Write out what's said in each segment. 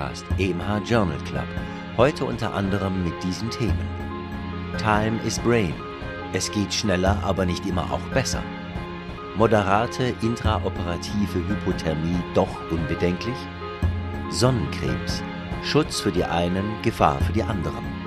Podcast, EMA Journal Club. Heute unter anderem mit diesen Themen. Time is Brain. Es geht schneller, aber nicht immer auch besser. Moderate intraoperative Hypothermie doch unbedenklich. Sonnenkrebs. Schutz für die einen, Gefahr für die anderen.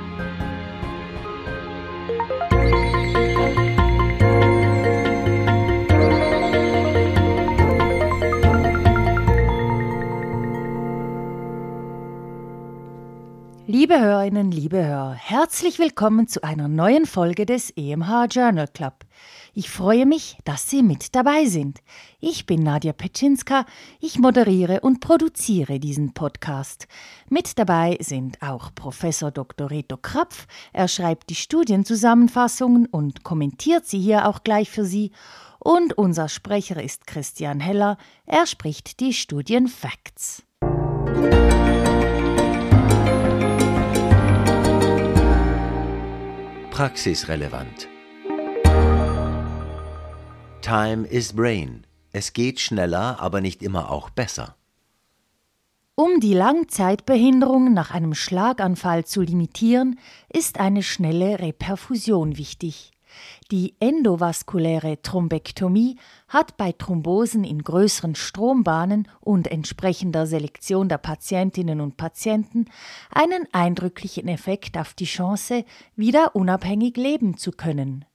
Liebe Hörerinnen, liebe Hörer, herzlich willkommen zu einer neuen Folge des EMH Journal Club. Ich freue mich, dass Sie mit dabei sind. Ich bin Nadja Petschinska, ich moderiere und produziere diesen Podcast. Mit dabei sind auch Professor Dr. Reto Krapf, er schreibt die Studienzusammenfassungen und kommentiert sie hier auch gleich für Sie. Und unser Sprecher ist Christian Heller, er spricht die Studienfacts. Praxisrelevant. Time is Brain. Es geht schneller, aber nicht immer auch besser. Um die Langzeitbehinderung nach einem Schlaganfall zu limitieren, ist eine schnelle Reperfusion wichtig. Die endovaskuläre Thrombektomie hat bei Thrombosen in größeren Strombahnen und entsprechender Selektion der Patientinnen und Patienten einen eindrücklichen Effekt auf die Chance, wieder unabhängig leben zu können.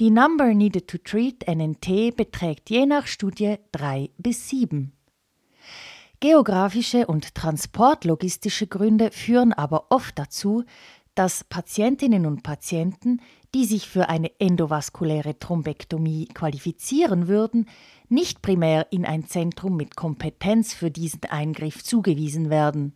Die Number Needed to Treat NNT beträgt je nach Studie drei bis sieben. Geografische und transportlogistische Gründe führen aber oft dazu, dass Patientinnen und Patienten, die sich für eine endovaskuläre Thrombektomie qualifizieren würden, nicht primär in ein Zentrum mit Kompetenz für diesen Eingriff zugewiesen werden.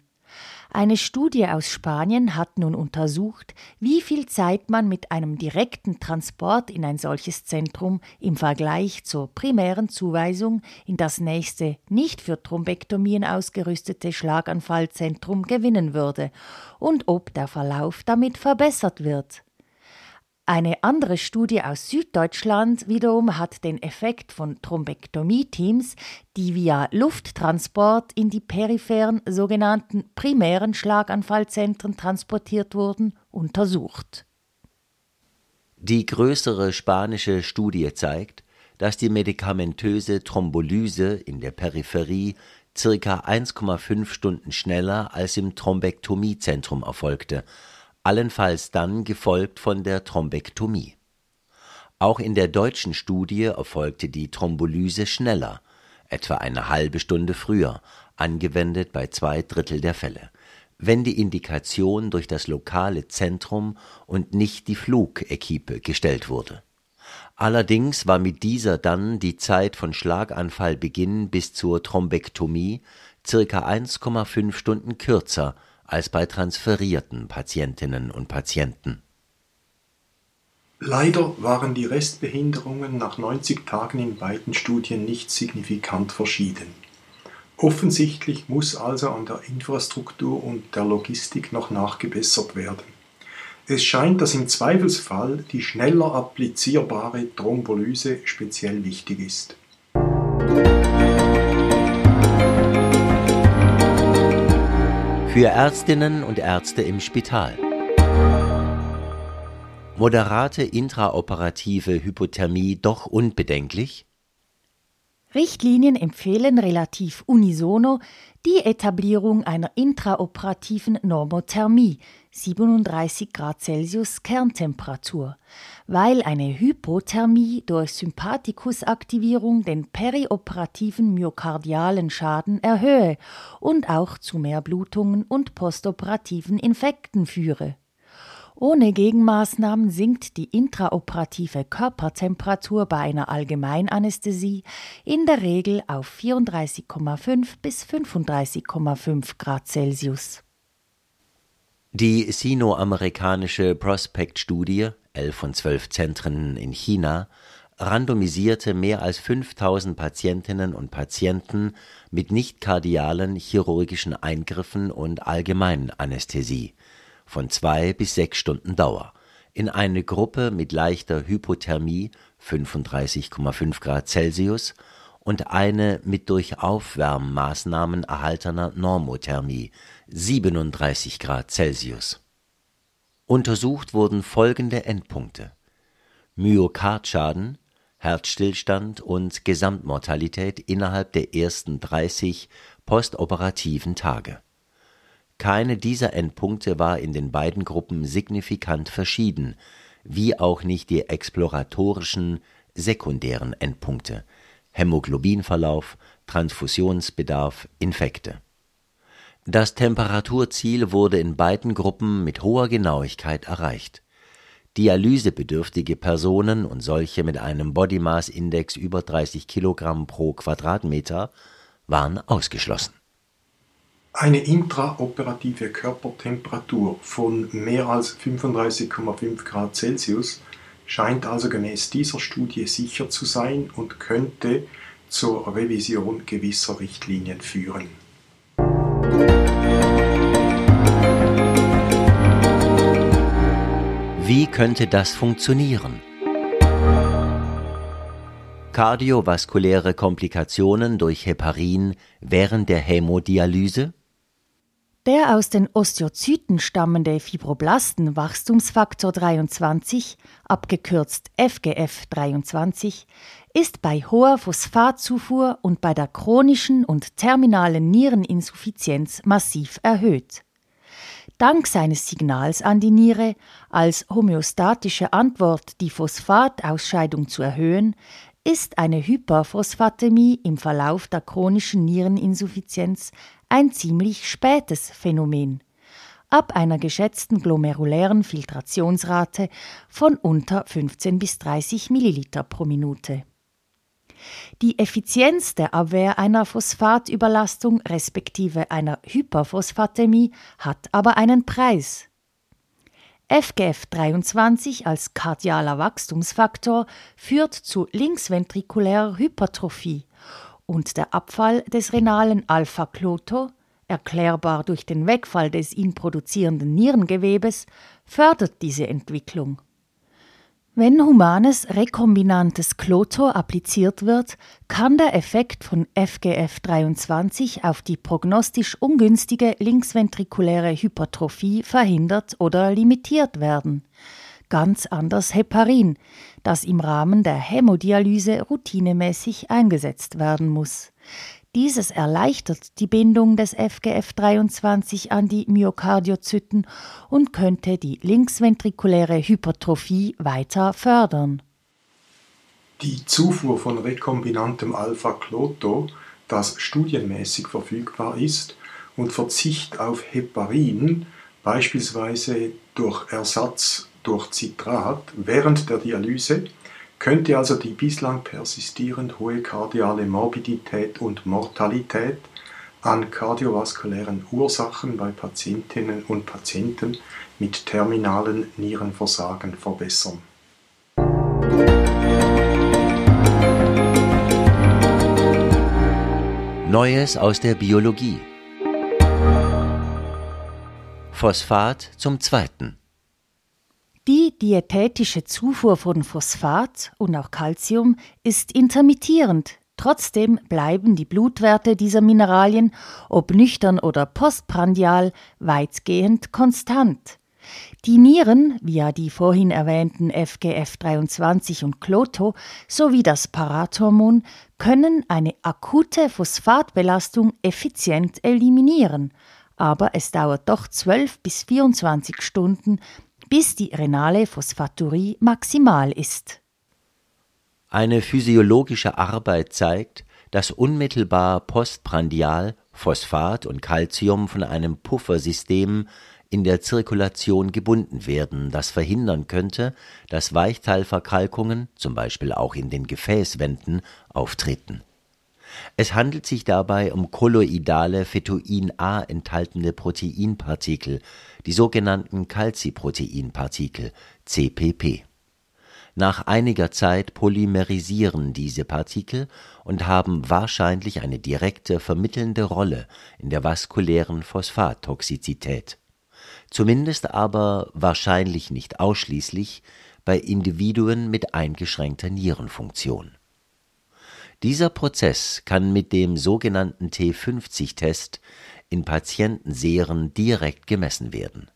Eine Studie aus Spanien hat nun untersucht, wie viel Zeit man mit einem direkten Transport in ein solches Zentrum im Vergleich zur primären Zuweisung in das nächste nicht für Thrombektomien ausgerüstete Schlaganfallzentrum gewinnen würde und ob der Verlauf damit verbessert wird. Eine andere Studie aus Süddeutschland wiederum hat den Effekt von Thrombektomie-Teams, die via Lufttransport in die peripheren sogenannten primären Schlaganfallzentren transportiert wurden, untersucht. Die größere spanische Studie zeigt, dass die medikamentöse Thrombolyse in der Peripherie circa 1,5 Stunden schneller als im Thrombektomiezentrum erfolgte allenfalls dann gefolgt von der Thrombektomie. Auch in der deutschen Studie erfolgte die Thrombolyse schneller, etwa eine halbe Stunde früher, angewendet bei zwei Drittel der Fälle, wenn die Indikation durch das lokale Zentrum und nicht die Flugequipe gestellt wurde. Allerdings war mit dieser dann die Zeit von Schlaganfallbeginn bis zur Thrombektomie circa 1,5 Stunden kürzer als bei transferierten Patientinnen und Patienten. Leider waren die Restbehinderungen nach 90 Tagen in beiden Studien nicht signifikant verschieden. Offensichtlich muss also an der Infrastruktur und der Logistik noch nachgebessert werden. Es scheint, dass im Zweifelsfall die schneller applizierbare Thrombolyse speziell wichtig ist. Für Ärztinnen und Ärzte im Spital. Moderate intraoperative Hypothermie doch unbedenklich? Richtlinien empfehlen relativ unisono die Etablierung einer intraoperativen Normothermie 37 Grad Celsius Kerntemperatur, weil eine Hypothermie durch Sympathikusaktivierung den perioperativen myokardialen Schaden erhöhe und auch zu mehr Blutungen und postoperativen Infekten führe. Ohne Gegenmaßnahmen sinkt die intraoperative Körpertemperatur bei einer Allgemeinanästhesie in der Regel auf 34,5 bis 35,5 Grad Celsius. Die sinoamerikanische Prospect-Studie, 11 von 12 Zentren in China, randomisierte mehr als 5000 Patientinnen und Patienten mit nicht kardialen chirurgischen Eingriffen und allgemeinen Anästhesie von zwei bis sechs Stunden Dauer in eine Gruppe mit leichter Hypothermie 35,5 Grad Celsius und eine mit durch Aufwärmmaßnahmen erhaltener Normothermie 37 Grad Celsius. Untersucht wurden folgende Endpunkte: Myokardschaden, Herzstillstand und Gesamtmortalität innerhalb der ersten 30 postoperativen Tage. Keine dieser Endpunkte war in den beiden Gruppen signifikant verschieden, wie auch nicht die exploratorischen sekundären Endpunkte Hämoglobinverlauf, Transfusionsbedarf, Infekte. Das Temperaturziel wurde in beiden Gruppen mit hoher Genauigkeit erreicht Dialysebedürftige Personen und solche mit einem Body Mass Index über 30 Kilogramm pro Quadratmeter waren ausgeschlossen. Eine intraoperative Körpertemperatur von mehr als 35,5 Grad Celsius scheint also gemäß dieser Studie sicher zu sein und könnte zur Revision gewisser Richtlinien führen. Wie könnte das funktionieren? Kardiovaskuläre Komplikationen durch Heparin während der Hämodialyse? Der aus den Osteozyten stammende Fibroblasten-Wachstumsfaktor 23, abgekürzt FGF23, ist bei hoher Phosphatzufuhr und bei der chronischen und terminalen Niereninsuffizienz massiv erhöht. Dank seines Signals an die Niere, als homöostatische Antwort die Phosphatausscheidung zu erhöhen, ist eine Hyperphosphatämie im Verlauf der chronischen Niereninsuffizienz ein ziemlich spätes Phänomen. Ab einer geschätzten glomerulären Filtrationsrate von unter 15 bis 30 Milliliter pro Minute. Die Effizienz der Abwehr einer Phosphatüberlastung respektive einer Hyperphosphatämie hat aber einen Preis. FGF23 als kardialer Wachstumsfaktor führt zu linksventrikulärer Hypertrophie und der Abfall des renalen Alpha-Kloto, erklärbar durch den Wegfall des ihn produzierenden Nierengewebes, fördert diese Entwicklung. Wenn humanes rekombinantes Klotor appliziert wird, kann der Effekt von FGF23 auf die prognostisch ungünstige linksventrikuläre Hypertrophie verhindert oder limitiert werden. Ganz anders Heparin, das im Rahmen der Hämodialyse routinemäßig eingesetzt werden muss. Dieses erleichtert die Bindung des FGF23 an die Myokardiozyten und könnte die linksventrikuläre Hypertrophie weiter fördern. Die Zufuhr von rekombinantem Alpha-Kloto, das studienmäßig verfügbar ist, und Verzicht auf Heparin, beispielsweise durch Ersatz durch Citrat, während der Dialyse könnte also die bislang persistierend hohe kardiale Morbidität und Mortalität an kardiovaskulären Ursachen bei Patientinnen und Patienten mit terminalen Nierenversagen verbessern. Neues aus der Biologie. Phosphat zum zweiten. Die diätetische Zufuhr von Phosphat und auch Calcium ist intermittierend. Trotzdem bleiben die Blutwerte dieser Mineralien, ob nüchtern oder postprandial, weitgehend konstant. Die Nieren, via die vorhin erwähnten FGF23 und Kloto sowie das Parathormon, können eine akute Phosphatbelastung effizient eliminieren, aber es dauert doch 12 bis 24 Stunden, bis die renale Phosphaturie maximal ist. Eine physiologische Arbeit zeigt, dass unmittelbar postprandial Phosphat und Calcium von einem Puffersystem in der Zirkulation gebunden werden, das verhindern könnte, dass Weichteilverkalkungen, zum Beispiel auch in den Gefäßwänden, auftreten. Es handelt sich dabei um kolloidale Phytoin A enthaltene Proteinpartikel, die sogenannten Calciproteinpartikel (CPP). Nach einiger Zeit polymerisieren diese Partikel und haben wahrscheinlich eine direkte vermittelnde Rolle in der vaskulären Phosphattoxizität, zumindest aber wahrscheinlich nicht ausschließlich bei Individuen mit eingeschränkter Nierenfunktion Dieser Prozess kann mit dem sogenannten T50-Test in Patientenseren direkt gemessen werden.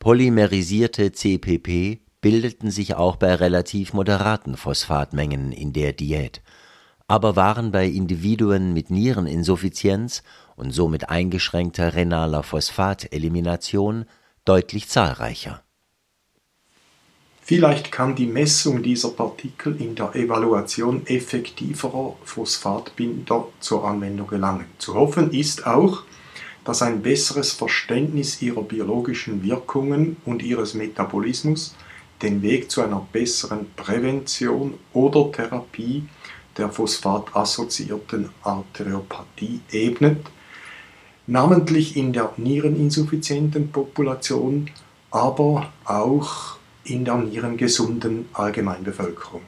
Polymerisierte CPP bildeten sich auch bei relativ moderaten Phosphatmengen in der Diät, aber waren bei Individuen mit Niereninsuffizienz und somit eingeschränkter renaler Phosphatelimination deutlich zahlreicher. Vielleicht kann die Messung dieser Partikel in der Evaluation effektiverer Phosphatbinder zur Anwendung gelangen. Zu hoffen ist auch, dass ein besseres Verständnis ihrer biologischen Wirkungen und ihres Metabolismus den Weg zu einer besseren Prävention oder Therapie der phosphatassoziierten Arteriopathie ebnet, namentlich in der niereninsuffizienten Population, aber auch in der nierengesunden Allgemeinbevölkerung.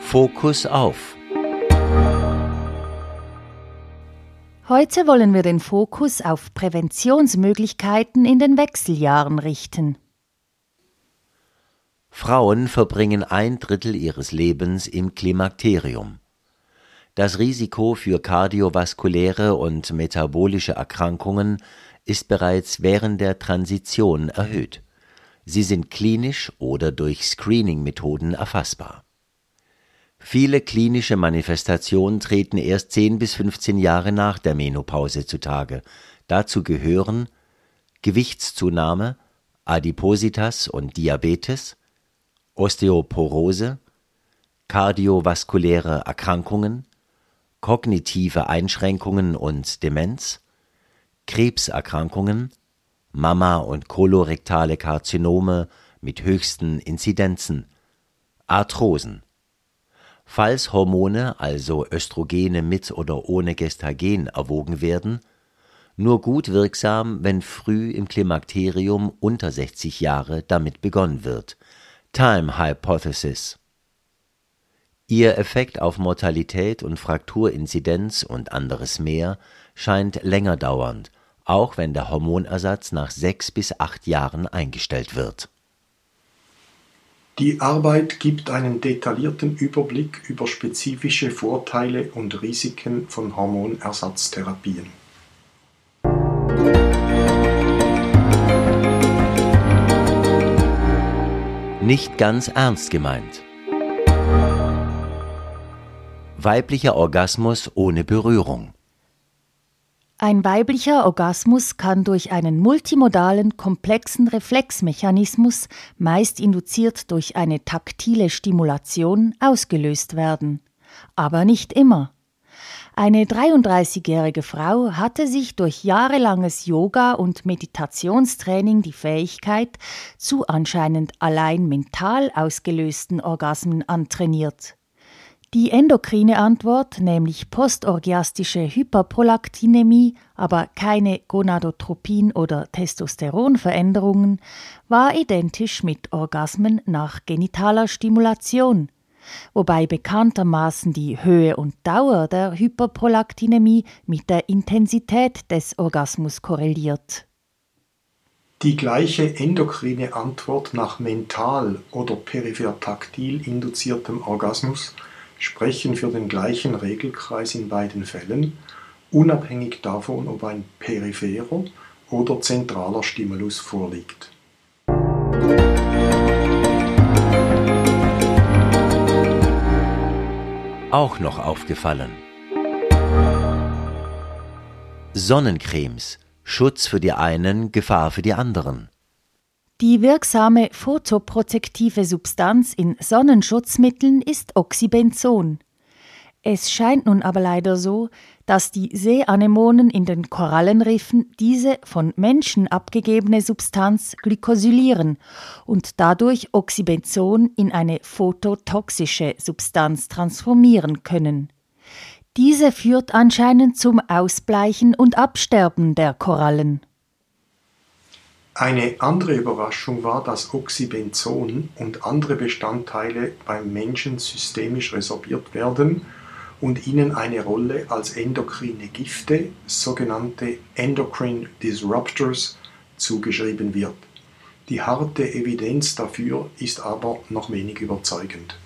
Fokus auf. Heute wollen wir den Fokus auf Präventionsmöglichkeiten in den Wechseljahren richten. Frauen verbringen ein Drittel ihres Lebens im Klimakterium. Das Risiko für kardiovaskuläre und metabolische Erkrankungen ist bereits während der Transition erhöht. Sie sind klinisch oder durch Screening-Methoden erfassbar. Viele klinische Manifestationen treten erst 10 bis 15 Jahre nach der Menopause zutage. Dazu gehören Gewichtszunahme, Adipositas und Diabetes, Osteoporose, kardiovaskuläre Erkrankungen, kognitive Einschränkungen und Demenz, Krebserkrankungen, Mama- und kolorektale Karzinome mit höchsten Inzidenzen, Arthrosen. Falls Hormone, also Östrogene mit oder ohne Gestagen, erwogen werden, nur gut wirksam, wenn früh im Klimakterium unter 60 Jahre damit begonnen wird. Time Hypothesis Ihr Effekt auf Mortalität und Frakturinzidenz und anderes mehr scheint länger dauernd, auch wenn der Hormonersatz nach sechs bis acht Jahren eingestellt wird. Die Arbeit gibt einen detaillierten Überblick über spezifische Vorteile und Risiken von Hormonersatztherapien. Nicht ganz ernst gemeint. Weiblicher Orgasmus ohne Berührung. Ein weiblicher Orgasmus kann durch einen multimodalen, komplexen Reflexmechanismus, meist induziert durch eine taktile Stimulation, ausgelöst werden. Aber nicht immer. Eine 33-jährige Frau hatte sich durch jahrelanges Yoga und Meditationstraining die Fähigkeit zu anscheinend allein mental ausgelösten Orgasmen antrainiert. Die endokrine Antwort, nämlich postorgiastische Hyperprolaktinämie, aber keine Gonadotropin- oder Testosteronveränderungen, war identisch mit Orgasmen nach genitaler Stimulation, wobei bekanntermaßen die Höhe und Dauer der Hyperprolaktinämie mit der Intensität des Orgasmus korreliert. Die gleiche endokrine Antwort nach mental oder peripher taktil induziertem Orgasmus sprechen für den gleichen Regelkreis in beiden Fällen, unabhängig davon, ob ein peripherer oder zentraler Stimulus vorliegt. Auch noch aufgefallen. Sonnencremes, Schutz für die einen, Gefahr für die anderen. Die wirksame photoprotektive Substanz in Sonnenschutzmitteln ist Oxybenzon. Es scheint nun aber leider so, dass die Seeanemonen in den Korallenriffen diese von Menschen abgegebene Substanz glykosylieren und dadurch Oxybenzon in eine phototoxische Substanz transformieren können. Diese führt anscheinend zum Ausbleichen und Absterben der Korallen. Eine andere Überraschung war, dass Oxybenzon und andere Bestandteile beim Menschen systemisch resorbiert werden und ihnen eine Rolle als endokrine Gifte, sogenannte Endocrine Disruptors, zugeschrieben wird. Die harte Evidenz dafür ist aber noch wenig überzeugend.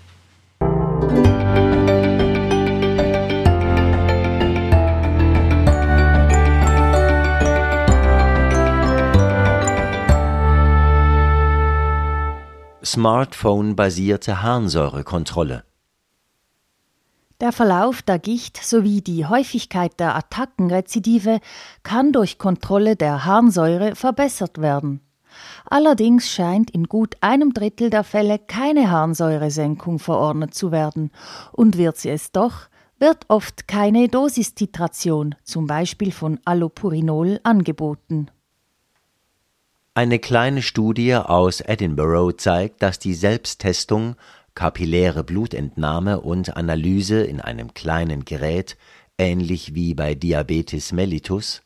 Smartphone-basierte Harnsäurekontrolle. Der Verlauf der Gicht sowie die Häufigkeit der Attackenrezidive kann durch Kontrolle der Harnsäure verbessert werden. Allerdings scheint in gut einem Drittel der Fälle keine Harnsäuresenkung verordnet zu werden, und wird sie es doch, wird oft keine Dosistitration, zum Beispiel von Allopurinol, angeboten. Eine kleine Studie aus Edinburgh zeigt, dass die Selbsttestung, kapilläre Blutentnahme und Analyse in einem kleinen Gerät, ähnlich wie bei Diabetes mellitus,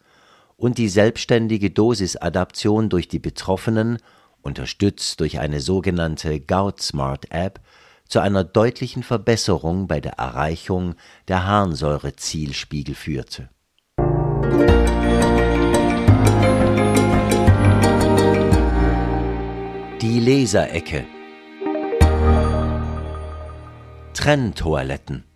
und die selbstständige Dosisadaption durch die Betroffenen, unterstützt durch eine sogenannte Gout Smart App, zu einer deutlichen Verbesserung bei der Erreichung der Harnsäurezielspiegel führte. Die Leserecke. Trenntoiletten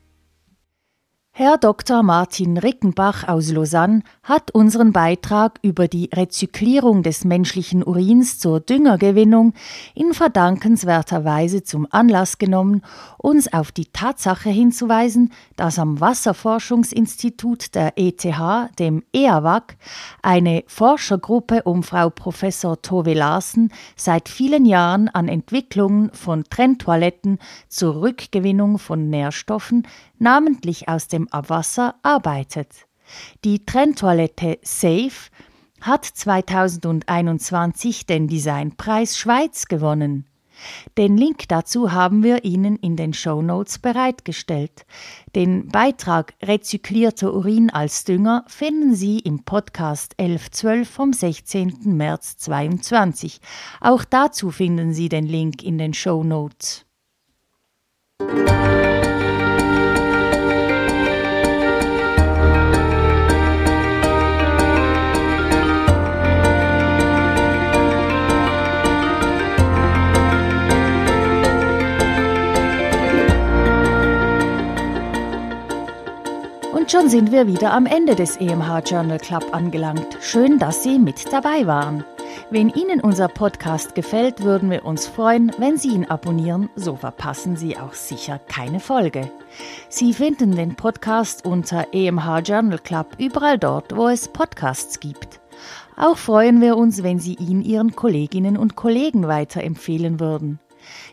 Herr Dr. Martin Rickenbach aus Lausanne hat unseren Beitrag über die Rezyklierung des menschlichen Urins zur Düngergewinnung in verdankenswerter Weise zum Anlass genommen, uns auf die Tatsache hinzuweisen, dass am Wasserforschungsinstitut der ETH, dem EAWAG, eine Forschergruppe um Frau Professor Tove Larsen seit vielen Jahren an Entwicklungen von Trenntoiletten zur Rückgewinnung von Nährstoffen namentlich aus dem Abwasser, arbeitet. Die Trenntoilette Safe hat 2021 den Designpreis Schweiz gewonnen. Den Link dazu haben wir Ihnen in den Show Notes bereitgestellt. Den Beitrag Rezyklierter Urin als Dünger finden Sie im Podcast 1112 vom 16. März 2022. Auch dazu finden Sie den Link in den Show Notes. Schon sind wir wieder am Ende des EMH Journal Club angelangt. Schön, dass Sie mit dabei waren. Wenn Ihnen unser Podcast gefällt, würden wir uns freuen, wenn Sie ihn abonnieren, so verpassen Sie auch sicher keine Folge. Sie finden den Podcast unter EMH Journal Club überall dort, wo es Podcasts gibt. Auch freuen wir uns, wenn Sie ihn Ihren Kolleginnen und Kollegen weiterempfehlen würden.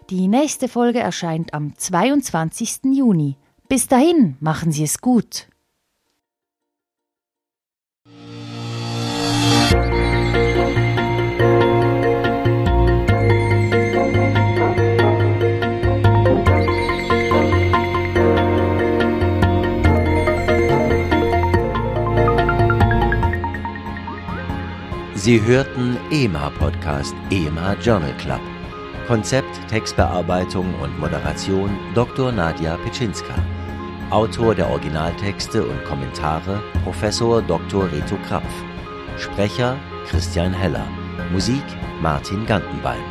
Die nächste Folge erscheint am 22. Juni. Bis dahin, machen Sie es gut. Sie hörten EMA Podcast, EMA Journal Club. Konzept, Textbearbeitung und Moderation Dr. Nadja Pitschinska. Autor der Originaltexte und Kommentare Professor Dr. Reto Krapf. Sprecher Christian Heller. Musik Martin Gantenbein.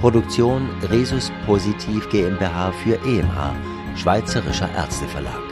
Produktion Resus Positiv GmbH für EMH, Schweizerischer Ärzteverlag.